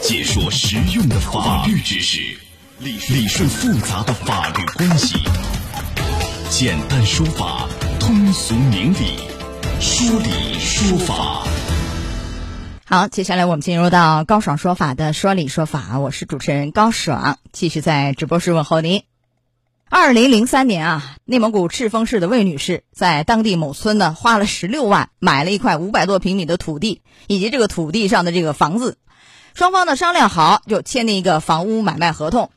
解说实用的法律知识，理理顺复杂的法律关系，简单说法，通俗明理，说理说法。好，接下来我们进入到高爽说法的说理说法，我是主持人高爽，继续在直播室问候您。二零零三年啊，内蒙古赤峰市的魏女士在当地某村呢，花了十六万买了一块五百多平米的土地，以及这个土地上的这个房子。双方呢商量好，就签订一个房屋买卖合同。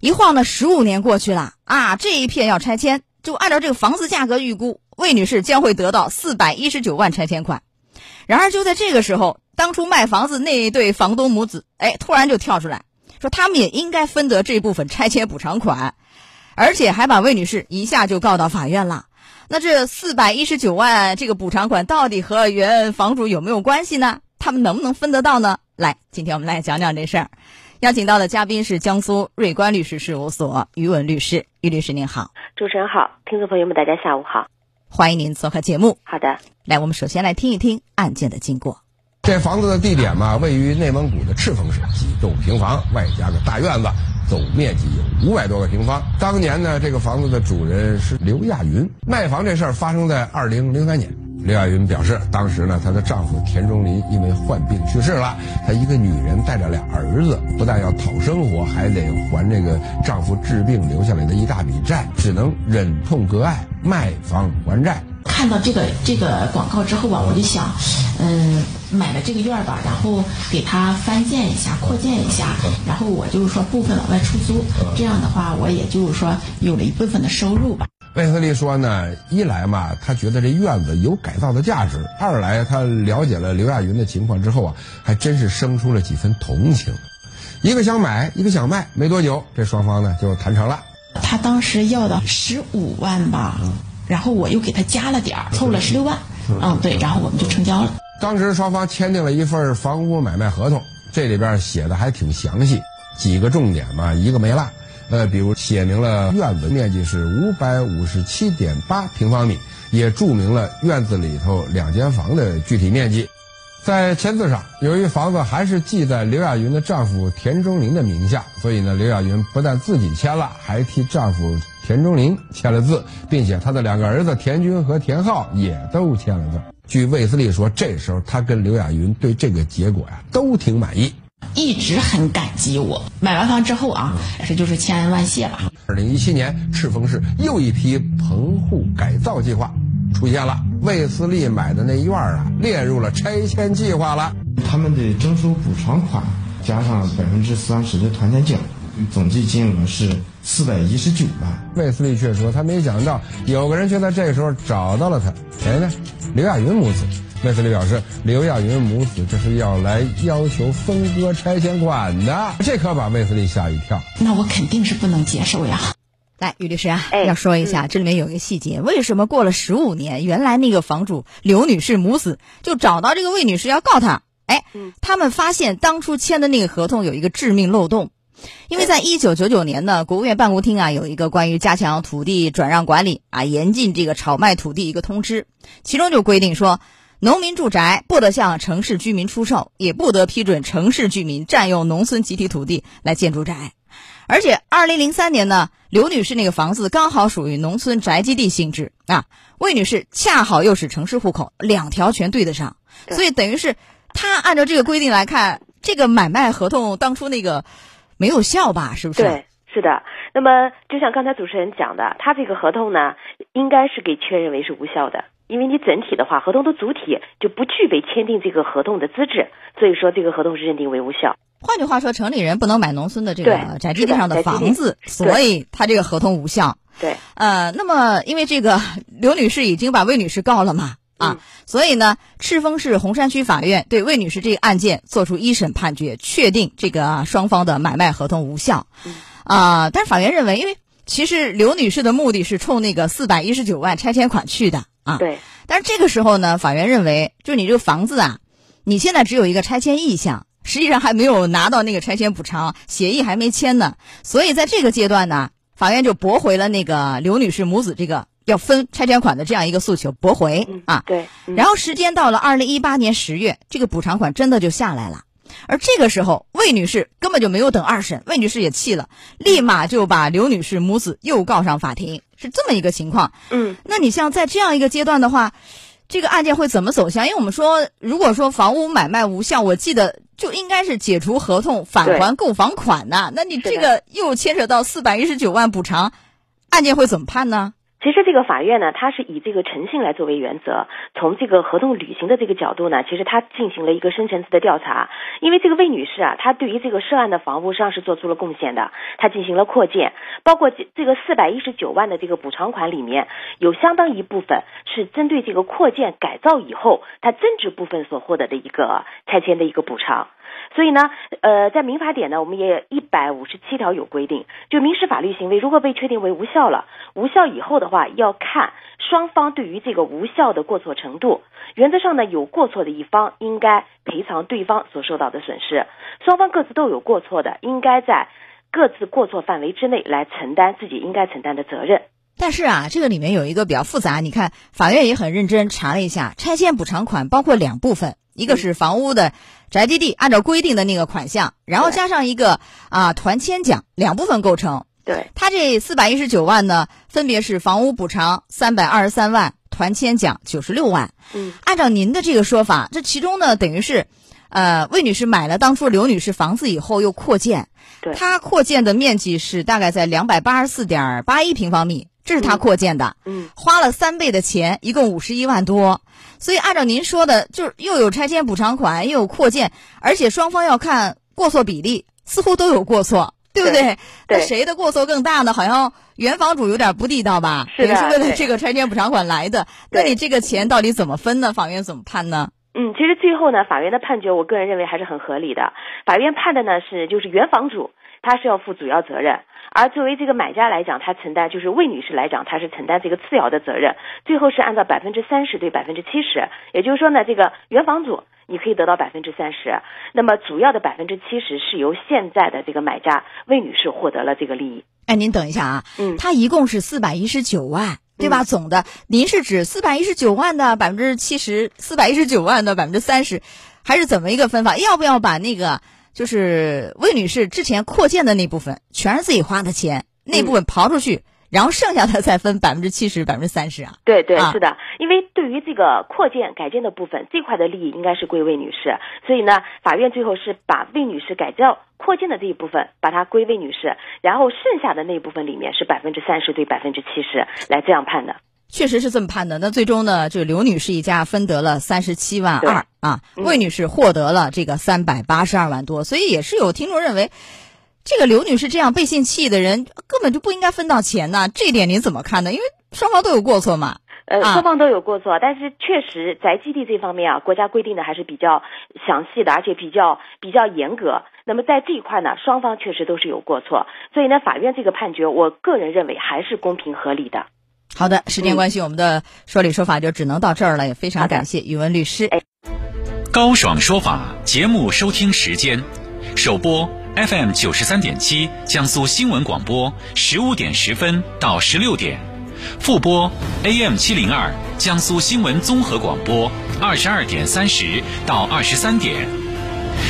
一晃呢，十五年过去了啊，这一片要拆迁，就按照这个房子价格预估，魏女士将会得到四百一十九万拆迁款。然而就在这个时候，当初卖房子那一对房东母子，哎，突然就跳出来说，他们也应该分得这部分拆迁补偿款。而且还把魏女士一下就告到法院了。那这四百一十九万这个补偿款到底和原房主有没有关系呢？他们能不能分得到呢？来，今天我们来讲讲这事儿。邀请到的嘉宾是江苏瑞观律师事务所于文律师。于律师您好，主持人好，听众朋友们大家下午好，欢迎您做客节目。好的，来，我们首先来听一听案件的经过。这房子的地点嘛，位于内蒙古的赤峰市，几栋平房，外加个大院子。总面积有五百多个平方。当年呢，这个房子的主人是刘亚云。卖房这事儿发生在二零零三年。刘亚云表示，当时呢，她的丈夫田中林因为患病去世了，她一个女人带着俩儿子，不但要讨生活，还得还这个丈夫治病留下来的一大笔债，只能忍痛割爱，卖房还债。看到这个这个广告之后吧，我就想，嗯，买了这个院儿吧，然后给它翻建一下、扩建一下，然后我就是说部分往外出租，这样的话，我也就是说有了一部分的收入吧。魏斯利说呢，一来嘛，他觉得这院子有改造的价值；二来他了解了刘亚云的情况之后啊，还真是生出了几分同情。一个想买，一个想卖，没多久，这双方呢就谈成了。他当时要的十五万吧。然后我又给他加了点儿，凑了十六万，嗯，对，然后我们就成交了。当时双方签订了一份房屋买卖合同，这里边写的还挺详细，几个重点嘛一个没落。呃，比如写明了院子面积是五百五十七点八平方米，也注明了院子里头两间房的具体面积。在签字上，由于房子还是记在刘亚云的丈夫田中林的名下，所以呢，刘亚云不但自己签了，还替丈夫田中林签了字，并且他的两个儿子田军和田浩也都签了字。据卫斯理说，这时候他跟刘亚云对这个结果呀都挺满意，一直很感激我。买完房之后啊，这就是千恩万谢了。二零一七年，赤峰市又一批棚户改造计划。出现了，魏思利买的那院儿啊，列入了拆迁计划了。他们的征收补偿款加上百分之三十的团建奖，总计金额是四百一十九万。魏思利却说，他没想到有个人却在这个时候找到了他，谁呢？刘亚云母子。魏斯利表示，刘亚云母子这是要来要求分割拆迁款的，这可把魏斯利吓一跳。那我肯定是不能接受呀。来，于律师啊，要说一下，这里面有一个细节，为什么过了十五年，原来那个房主刘女士母子就找到这个魏女士要告她？哎，他们发现当初签的那个合同有一个致命漏洞，因为在一九九九年呢，国务院办公厅啊有一个关于加强土地转让管理啊，严禁这个炒卖土地一个通知，其中就规定说，农民住宅不得向城市居民出售，也不得批准城市居民占用农村集体土地来建住宅。而且，二零零三年呢，刘女士那个房子刚好属于农村宅基地性质啊，魏女士恰好又是城市户口，两条全对得上，所以等于是她按照这个规定来看，这个买卖合同当初那个没有效吧？是不是？对，是的。那么，就像刚才主持人讲的，他这个合同呢，应该是给确认为是无效的，因为你整体的话，合同的主体就不具备签订这个合同的资质，所以说这个合同是认定为无效。换句话说，城里人不能买农村的这个宅基地上的房子，所以他这个合同无效。对，呃，那么因为这个刘女士已经把魏女士告了嘛，啊，所以呢，赤峰市洪山区法院对魏女士这个案件作出一审判决，确定这个双方的买卖合同无效。啊，但是法院认为，因为其实刘女士的目的是冲那个四百一十九万拆迁款去的啊。对。但是这个时候呢，法院认为，就是你这个房子啊，你现在只有一个拆迁意向。实际上还没有拿到那个拆迁补偿协议，还没签呢，所以在这个阶段呢，法院就驳回了那个刘女士母子这个要分拆迁款的这样一个诉求，驳回啊。对。然后时间到了二零一八年十月，这个补偿款真的就下来了。而这个时候，魏女士根本就没有等二审，魏女士也气了，立马就把刘女士母子又告上法庭，是这么一个情况。嗯，那你像在这样一个阶段的话，这个案件会怎么走向？因为我们说，如果说房屋买卖无效，我记得就应该是解除合同，返还购房款呐。那你这个又牵扯到四百一十九万补偿，案件会怎么判呢？其实这个法院呢，它是以这个诚信来作为原则，从这个合同履行的这个角度呢，其实它进行了一个深层次的调查。因为这个魏女士啊，她对于这个涉案的房屋实际上是做出了贡献的，她进行了扩建，包括这这个四百一十九万的这个补偿款里面，有相当一部分是针对这个扩建改造以后，它增值部分所获得的一个拆迁的一个补偿。所以呢，呃，在民法典呢，我们也一百五十七条有规定，就民事法律行为如果被确定为无效了，无效以后的话，要看双方对于这个无效的过错程度。原则上呢，有过错的一方应该赔偿对方所受到的损失，双方各自都有过错的，应该在各自过错范围之内来承担自己应该承担的责任。但是啊，这个里面有一个比较复杂，你看法院也很认真查了一下，拆迁补偿款包括两部分，一个是房屋的宅基地按照规定的那个款项，然后加上一个啊团迁奖，两部分构成。对，他这四百一十九万呢，分别是房屋补偿三百二十三万，团迁奖九十六万。嗯，按照您的这个说法，这其中呢，等于是，呃，魏女士买了当初刘女士房子以后又扩建，对她扩建的面积是大概在两百八十四点八一平方米，这是他扩建的，嗯，花了三倍的钱，一共五十一万多。所以按照您说的，就是又有拆迁补偿款，又有扩建，而且双方要看过错比例，似乎都有过错。对不对？对那谁的过错更大呢？好像原房主有点不地道吧？是是为了这个拆迁补偿款来的。那你这个钱到底怎么分呢？法院怎么判呢？嗯，其实最后呢，法院的判决，我个人认为还是很合理的。法院判的呢是，就是原房主他是要负主要责任，而作为这个买家来讲，他承担就是魏女士来讲，她是承担这个次要的责任。最后是按照百分之三十对百分之七十，也就是说呢，这个原房主你可以得到百分之三十，那么主要的百分之七十是由现在的这个买家魏女士获得了这个利益。哎，您等一下啊，嗯它一共是四百一十九万，对吧？总的，您是指四百一十九万的百分之七十，四百一十九万的百分之三十，还是怎么一个分法？要不要把那个就是魏女士之前扩建的那部分，全是自己花的钱，那部分刨出去，然后剩下的再分百分之七十、百分之三十啊？对对啊是的，因为对于这个扩建改建的部分这块的利益应该是归魏女士，所以呢，法院最后是把魏女士改造扩建的这一部分把它归魏女士，然后剩下的那一部分里面是百分之三十对百分之七十来这样判的。确实是这么判的。那最终呢，这个刘女士一家分得了三十七万二啊，嗯魏女士获得了这个三百八十二万多。所以也是有听众认为，这个刘女士这样背信弃义的人根本就不应该分到钱呢。这一点您怎么看呢？因为双方都有过错嘛。呃，啊双方都有过错，但是确实宅基地这方面啊，国家规定的还是比较详细的，而且比较比较严格。那么在这一块呢，双方确实都是有过错，所以呢，法院这个判决，我个人认为还是公平合理的。好的，时间关系，我们的说理说法就只能到这儿了，也非常感谢宇文律师。高爽说法节目收听时间：首播 FM 九十三点七，江苏新闻广播十五点十分到十六点；复播 AM 七零二，江苏新闻综合广播二十二点三十到二十三点。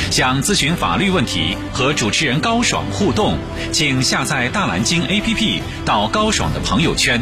想咨询法律问题和主持人高爽互动，请下载大蓝鲸 APP 到高爽的朋友圈。